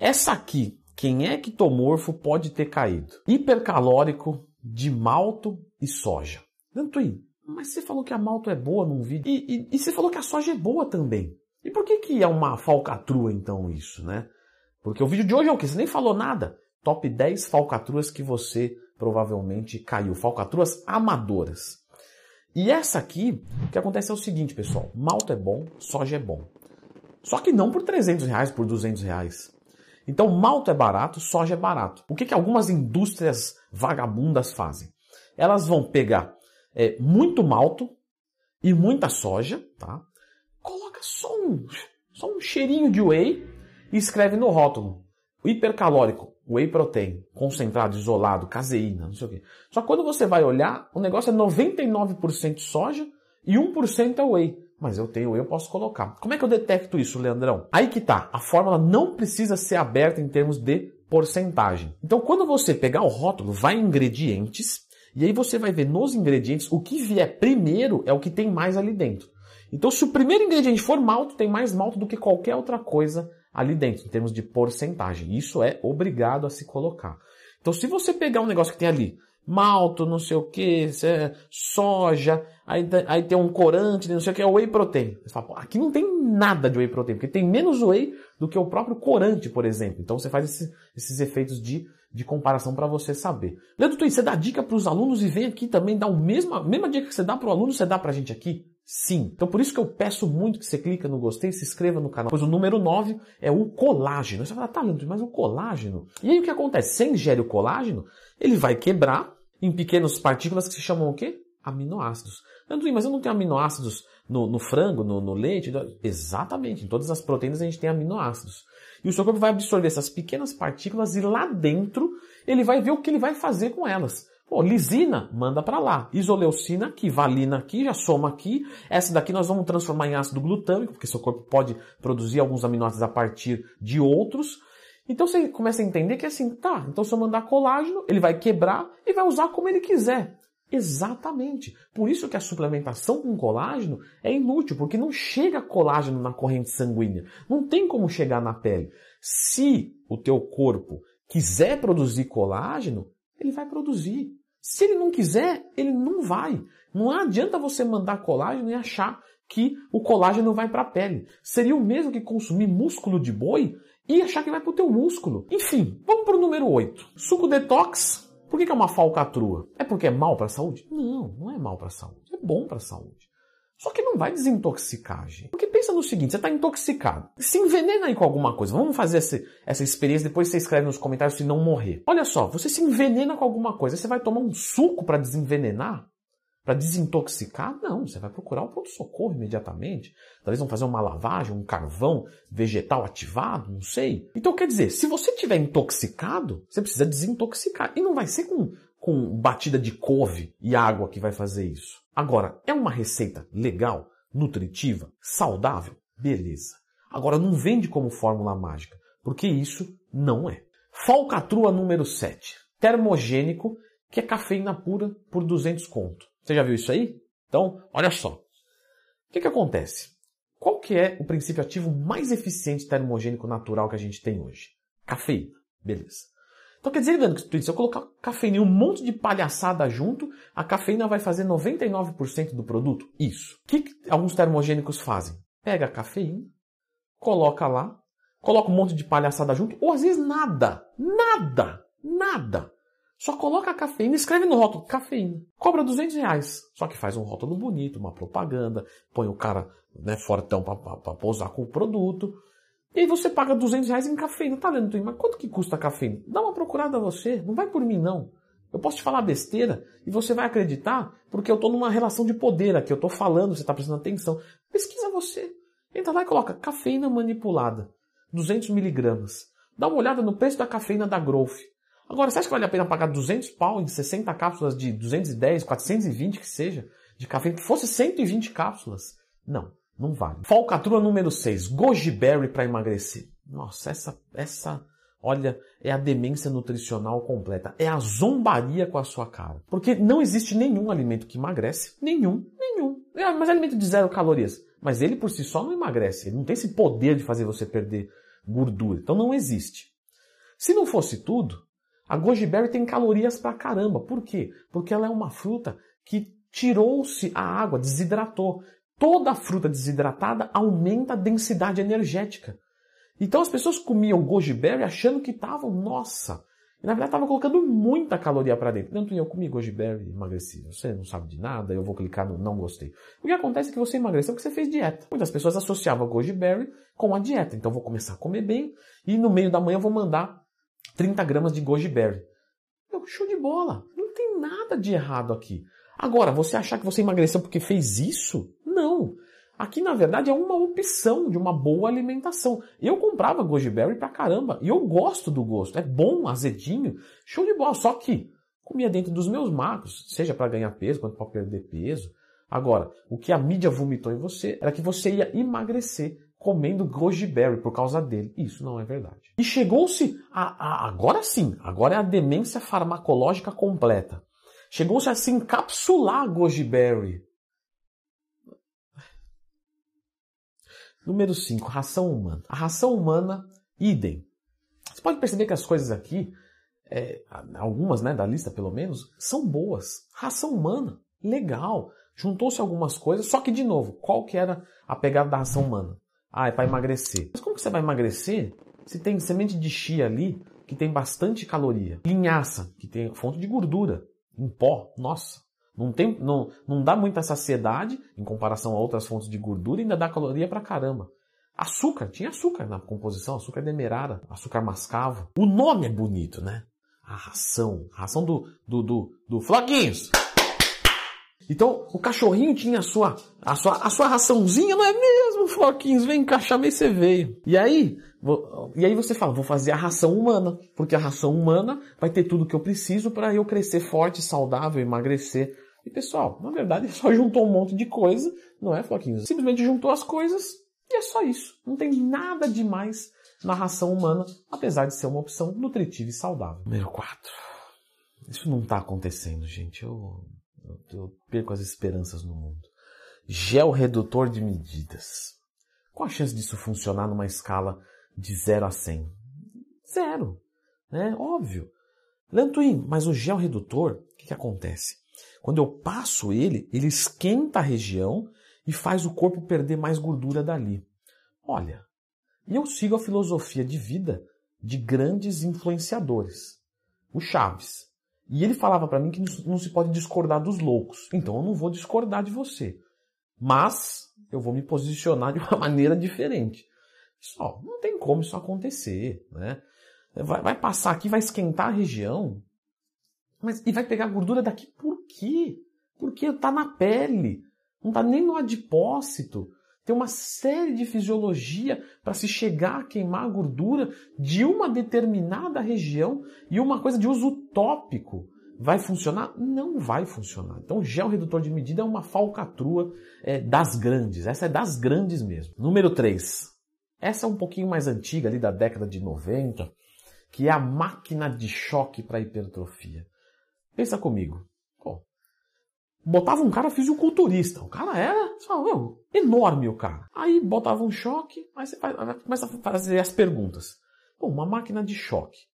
Essa aqui, quem é ectomorfo pode ter caído? Hipercalórico de malto e soja. Dantuí, mas você falou que a malto é boa num vídeo. E, e, e, você falou que a soja é boa também. E por que, que é uma falcatrua então isso, né? Porque o vídeo de hoje é o que? Você nem falou nada. Top 10 falcatruas que você provavelmente caiu. Falcatruas amadoras. E essa aqui, o que acontece é o seguinte, pessoal. Malto é bom, soja é bom. Só que não por 300 reais, por 200 reais. Então, malto é barato, soja é barato. O que, que algumas indústrias vagabundas fazem? Elas vão pegar é, muito malto e muita soja, tá? Coloca só um, só um cheirinho de whey e escreve no rótulo. Hipercalórico, whey protein, concentrado, isolado, caseína, não sei o quê. Só que quando você vai olhar, o negócio é 99% soja e 1% é whey. Mas eu tenho, eu posso colocar. Como é que eu detecto isso, Leandrão? Aí que tá. A fórmula não precisa ser aberta em termos de porcentagem. Então, quando você pegar o rótulo, vai em ingredientes, e aí você vai ver nos ingredientes, o que vier primeiro é o que tem mais ali dentro. Então, se o primeiro ingrediente for malto, tem mais malto do que qualquer outra coisa ali dentro, em termos de porcentagem. Isso é obrigado a se colocar. Então, se você pegar um negócio que tem ali malto, não sei o que, é soja, aí, aí tem um corante, não sei o que, é whey protein. Você fala, aqui não tem nada de whey protein, porque tem menos whey do que o próprio corante, por exemplo. Então você faz esse, esses efeitos de, de comparação para você saber. Leandro Twin, você dá dica para os alunos e vem aqui também dar o mesmo, a mesma dica que você dá para o aluno, você dá para a gente aqui? Sim. Então por isso que eu peço muito que você clique no gostei, se inscreva no canal. Pois o número 9 é o colágeno. Você fala, tá, Leandro, mas o colágeno? E aí o que acontece? Você ingere o colágeno, ele vai quebrar em pequenas partículas que se chamam o quê? Aminoácidos. Mas eu não tenho aminoácidos no, no frango, no, no leite? Exatamente. Em todas as proteínas a gente tem aminoácidos. E o seu corpo vai absorver essas pequenas partículas e lá dentro ele vai ver o que ele vai fazer com elas. Pô, lisina, manda para lá. Isoleucina aqui, valina aqui, já soma aqui. Essa daqui nós vamos transformar em ácido glutâmico, porque seu corpo pode produzir alguns aminoácidos a partir de outros. Então você começa a entender que é assim, tá, então se eu mandar colágeno, ele vai quebrar e vai usar como ele quiser. Exatamente. Por isso que a suplementação com colágeno é inútil, porque não chega colágeno na corrente sanguínea. Não tem como chegar na pele. Se o teu corpo quiser produzir colágeno, ele vai produzir. Se ele não quiser, ele não vai. Não adianta você mandar colágeno e achar que o colágeno vai para a pele. Seria o mesmo que consumir músculo de boi e achar que vai para o teu músculo. Enfim, vamos para o número 8. Suco detox. Por que é uma falcatrua? É porque é mal para a saúde? Não, não é mal para a saúde. É bom para a saúde. Só que não vai desintoxicar, gente. Porque pensa no seguinte, você está intoxicado. Se envenena aí com alguma coisa. Vamos fazer essa, essa experiência, depois você escreve nos comentários se não morrer. Olha só, você se envenena com alguma coisa, você vai tomar um suco para desenvenenar? Para desintoxicar? Não, você vai procurar o pronto-socorro imediatamente. Talvez vão fazer uma lavagem, um carvão vegetal ativado, não sei. Então quer dizer, se você estiver intoxicado, você precisa desintoxicar. E não vai ser com, com batida de couve e água que vai fazer isso. Agora, é uma receita legal, nutritiva, saudável? Beleza. Agora, não vende como fórmula mágica, porque isso não é. Falcatrua número 7. Termogênico, que é cafeína pura por 200 conto. Você já viu isso aí? Então, olha só. O que, que acontece? Qual que é o princípio ativo mais eficiente termogênico natural que a gente tem hoje? Cafeína. Beleza. Então quer dizer, Leandro, que se eu colocar cafeína e um monte de palhaçada junto, a cafeína vai fazer 99% do produto? Isso. O que, que alguns termogênicos fazem? Pega a cafeína, coloca lá, coloca um monte de palhaçada junto, ou às vezes nada. Nada. Nada. Só coloca a cafeína, escreve no rótulo cafeína. Cobra 200 reais. Só que faz um rótulo bonito, uma propaganda, põe o cara né, fortão para pousar com o produto. E aí você paga 200 reais em cafeína. Tá vendo, Mas quanto que custa a cafeína? Dá uma procurada a você. Não vai por mim, não. Eu posso te falar besteira e você vai acreditar porque eu estou numa relação de poder aqui. Eu estou falando, você está prestando atenção. Pesquisa você. Entra lá e coloca cafeína manipulada. 200 miligramas. Dá uma olhada no preço da cafeína da Growth. Agora, você acha que vale a pena pagar 200 pau em 60 cápsulas de 210, 420 que seja, de cafeína, que fosse 120 cápsulas? Não. Não vale. Falcatrua número 6. Goji berry para emagrecer. Nossa, essa, essa, olha, é a demência nutricional completa. É a zombaria com a sua cara. Porque não existe nenhum alimento que emagrece. Nenhum, nenhum. É, mas é alimento de zero calorias. Mas ele por si só não emagrece. Ele não tem esse poder de fazer você perder gordura. Então não existe. Se não fosse tudo, a goji berry tem calorias pra caramba. Por quê? Porque ela é uma fruta que tirou-se a água, desidratou. Toda fruta desidratada aumenta a densidade energética. Então as pessoas comiam goji berry achando que estavam, nossa, e na verdade estava colocando muita caloria para dentro. Tanto eu comi goji berry emagreci. Você não sabe de nada, eu vou clicar no não gostei. O que acontece é que você emagreceu porque você fez dieta. Muitas pessoas associavam goji berry com a dieta. Então vou começar a comer bem e no meio da manhã eu vou mandar 30 gramas de goji berry. Show de bola. Não tem nada de errado aqui. Agora, você achar que você emagreceu porque fez isso? Não. Aqui, na verdade, é uma opção de uma boa alimentação. Eu comprava goji berry pra caramba. E eu gosto do gosto. É bom, azedinho, show de bola. Só que comia dentro dos meus macros, seja para ganhar peso, quanto para perder peso. Agora, o que a mídia vomitou em você era que você ia emagrecer comendo goji berry por causa dele. Isso não é verdade. E chegou-se a, a, agora sim, agora é a demência farmacológica completa. Chegou-se a se encapsular goji berry Número 5, ração humana. A ração humana, idem. Você pode perceber que as coisas aqui, é, algumas né, da lista pelo menos, são boas. Ração humana, legal. Juntou-se algumas coisas, só que de novo, qual que era a pegada da ração humana? Ah, é para emagrecer. Mas como que você vai emagrecer se tem semente de chia ali, que tem bastante caloria? Linhaça, que tem fonte de gordura, em pó, nossa. Não, tem, não, não dá muita saciedade em comparação a outras fontes de gordura e ainda dá caloria pra caramba. Açúcar, tinha açúcar na composição, açúcar demerara, açúcar mascavo. O nome é bonito, né? A ração, a ração do, do, do, do Floquinhos. Então, o cachorrinho tinha a sua, a sua, a sua raçãozinha, não é mesmo, Floquinhos? Vem cá, chamei, você veio. E aí, e aí você fala, vou fazer a ração humana, porque a ração humana vai ter tudo que eu preciso para eu crescer forte, saudável, emagrecer. E pessoal, na verdade, só juntou um monte de coisa, não é, Floquinhos? Simplesmente juntou as coisas e é só isso. Não tem nada demais na ração humana, apesar de ser uma opção nutritiva e saudável. Número 4. Isso não está acontecendo, gente. Eu eu perco as esperanças no mundo. Gel redutor de medidas. Qual a chance disso funcionar numa escala de 0 a 100? Zero. Né? Óbvio. Lantuim, mas o gel redutor, o que, que acontece? Quando eu passo ele, ele esquenta a região e faz o corpo perder mais gordura dali. Olha, eu sigo a filosofia de vida de grandes influenciadores. O Chaves. E ele falava para mim que não se pode discordar dos loucos. Então eu não vou discordar de você. Mas eu vou me posicionar de uma maneira diferente. Só, não tem como isso acontecer, né? Vai, vai passar aqui, vai esquentar a região, mas e vai pegar gordura daqui por quê? Porque está na pele, não está nem no adipócito. Tem uma série de fisiologia para se chegar a queimar a gordura de uma determinada região e uma coisa de uso utópico. Vai funcionar? Não vai funcionar. Então, gel redutor de medida é uma falcatrua é, das grandes. Essa é das grandes mesmo. Número 3. Essa é um pouquinho mais antiga, ali da década de 90, que é a máquina de choque para hipertrofia. Pensa comigo botava um cara fisiculturista. O cara era meu, enorme o cara. Aí botava um choque, aí você faz, começa a fazer as perguntas. Pô, uma máquina de choque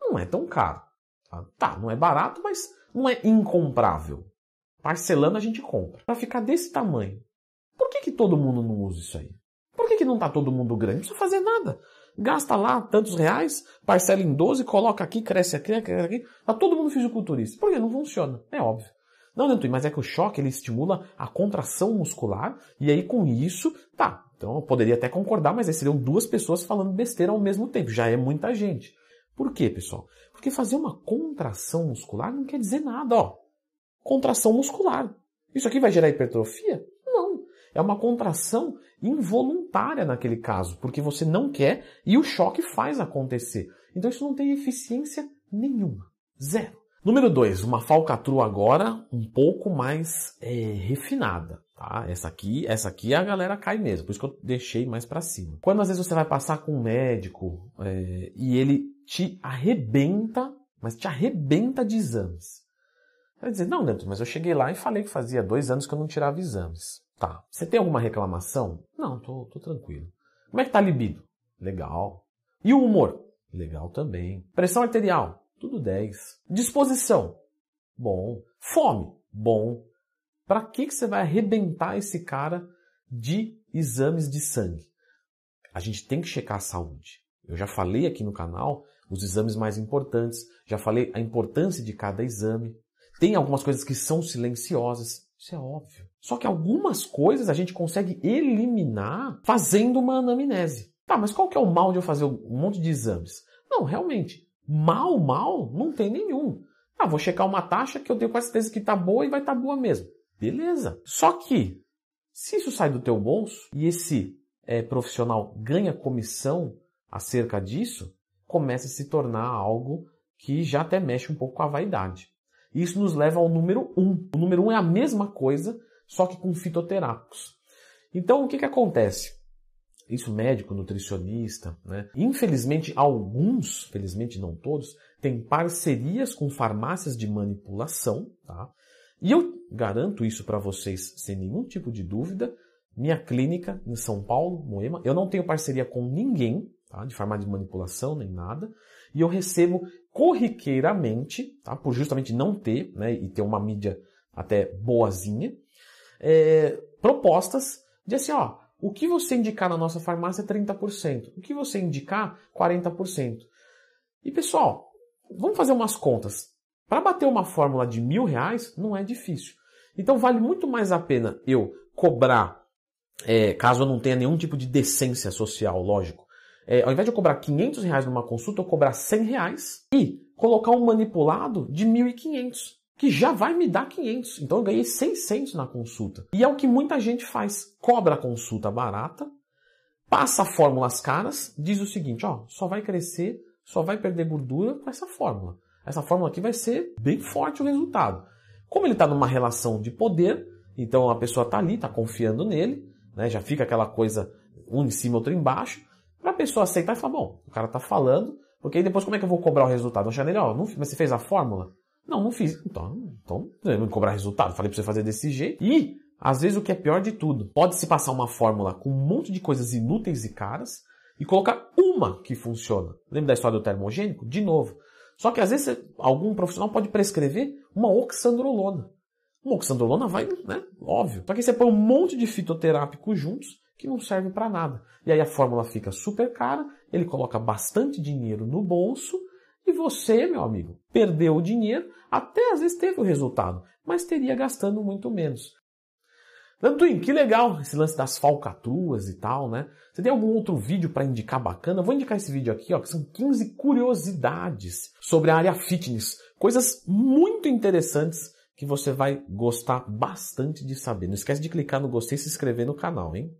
não é tão caro. Tá? tá, não é barato, mas não é incomprável. Parcelando a gente compra. Para ficar desse tamanho. Por que, que todo mundo não usa isso aí? Por que, que não tá todo mundo grande? Não precisa fazer nada. Gasta lá tantos reais, parcela em 12, coloca aqui, cresce aqui, cresce aqui. Tá todo mundo fisiculturista. Por que não funciona? É óbvio. Não, Dentui, mas é que o choque ele estimula a contração muscular e aí com isso, tá. Então eu poderia até concordar, mas aí seriam duas pessoas falando besteira ao mesmo tempo. Já é muita gente. Por quê, pessoal? Porque fazer uma contração muscular não quer dizer nada, ó. Contração muscular. Isso aqui vai gerar hipertrofia? Não. É uma contração involuntária naquele caso, porque você não quer e o choque faz acontecer. Então isso não tem eficiência nenhuma. Zero. Número 2, uma falcatrua agora um pouco mais é, refinada. Tá? Essa aqui, essa aqui a galera cai mesmo, por isso que eu deixei mais para cima. Quando às vezes você vai passar com um médico é, e ele te arrebenta, mas te arrebenta de exames. Vai dizer, não, Neto, mas eu cheguei lá e falei que fazia dois anos que eu não tirava exames. Tá. Você tem alguma reclamação? Não, tô, tô tranquilo. Como é que tá a libido? Legal. E o humor? Legal também. Pressão arterial, tudo 10. Disposição, bom. Fome, bom. Para que, que você vai arrebentar esse cara de exames de sangue? A gente tem que checar a saúde. Eu já falei aqui no canal os exames mais importantes, já falei a importância de cada exame. Tem algumas coisas que são silenciosas, isso é óbvio. Só que algumas coisas a gente consegue eliminar fazendo uma anamnese. Tá, mas qual que é o mal de eu fazer um monte de exames? Não, realmente, mal, mal, não tem nenhum. Ah, vou checar uma taxa que eu tenho quase certeza que está boa e vai estar tá boa mesmo. Beleza. Só que, se isso sai do teu bolso e esse é, profissional ganha comissão acerca disso, começa a se tornar algo que já até mexe um pouco com a vaidade. Isso nos leva ao número 1. Um. O número 1 um é a mesma coisa, só que com fitoterápicos. Então, o que, que acontece? Isso médico, nutricionista, né? Infelizmente, alguns, felizmente não todos, têm parcerias com farmácias de manipulação, tá? E eu garanto isso para vocês sem nenhum tipo de dúvida. Minha clínica em São Paulo, Moema, eu não tenho parceria com ninguém, tá? de farmácia de manipulação nem nada, e eu recebo corriqueiramente, tá? por justamente não ter, né? e ter uma mídia até boazinha, é, propostas de assim, ó, o que você indicar na nossa farmácia é 30%, o que você indicar, 40%. E pessoal, vamos fazer umas contas. Para bater uma fórmula de mil reais não é difícil. Então vale muito mais a pena eu cobrar, é, caso eu não tenha nenhum tipo de decência social, lógico, é, ao invés de eu cobrar 500 reais numa consulta, eu cobrar 100 reais e colocar um manipulado de 1.500, que já vai me dar 500. Então eu ganhei 600 na consulta. E é o que muita gente faz. Cobra a consulta barata, passa fórmulas caras, diz o seguinte, ó, só vai crescer, só vai perder gordura com essa fórmula. Essa fórmula aqui vai ser bem forte o resultado. Como ele está numa relação de poder, então a pessoa está ali, está confiando nele, né, já fica aquela coisa um em cima, outro embaixo, para a pessoa aceitar e falar, bom, o cara está falando, porque aí depois como é que eu vou cobrar o resultado? Eu achei nele, ó, não, mas você fez a fórmula? Não, não fiz. Então, então eu não cobrar resultado. Falei para você fazer desse jeito. E, às vezes, o que é pior de tudo, pode-se passar uma fórmula com um monte de coisas inúteis e caras e colocar uma que funciona. Lembra da história do termogênico? De novo. Só que às vezes algum profissional pode prescrever uma oxandrolona. Uma oxandrolona vai, né? Óbvio. Só que você põe um monte de fitoterápico juntos que não serve para nada. E aí a fórmula fica super cara, ele coloca bastante dinheiro no bolso você, meu amigo, perdeu o dinheiro, até às vezes teve o resultado, mas teria gastando muito menos. Dantuim, que legal esse lance das falcatruas e tal, né? Você tem algum outro vídeo para indicar bacana? Vou indicar esse vídeo aqui, ó, que são 15 curiosidades sobre a área fitness. Coisas muito interessantes que você vai gostar bastante de saber. Não esquece de clicar no gostei e se inscrever no canal, hein?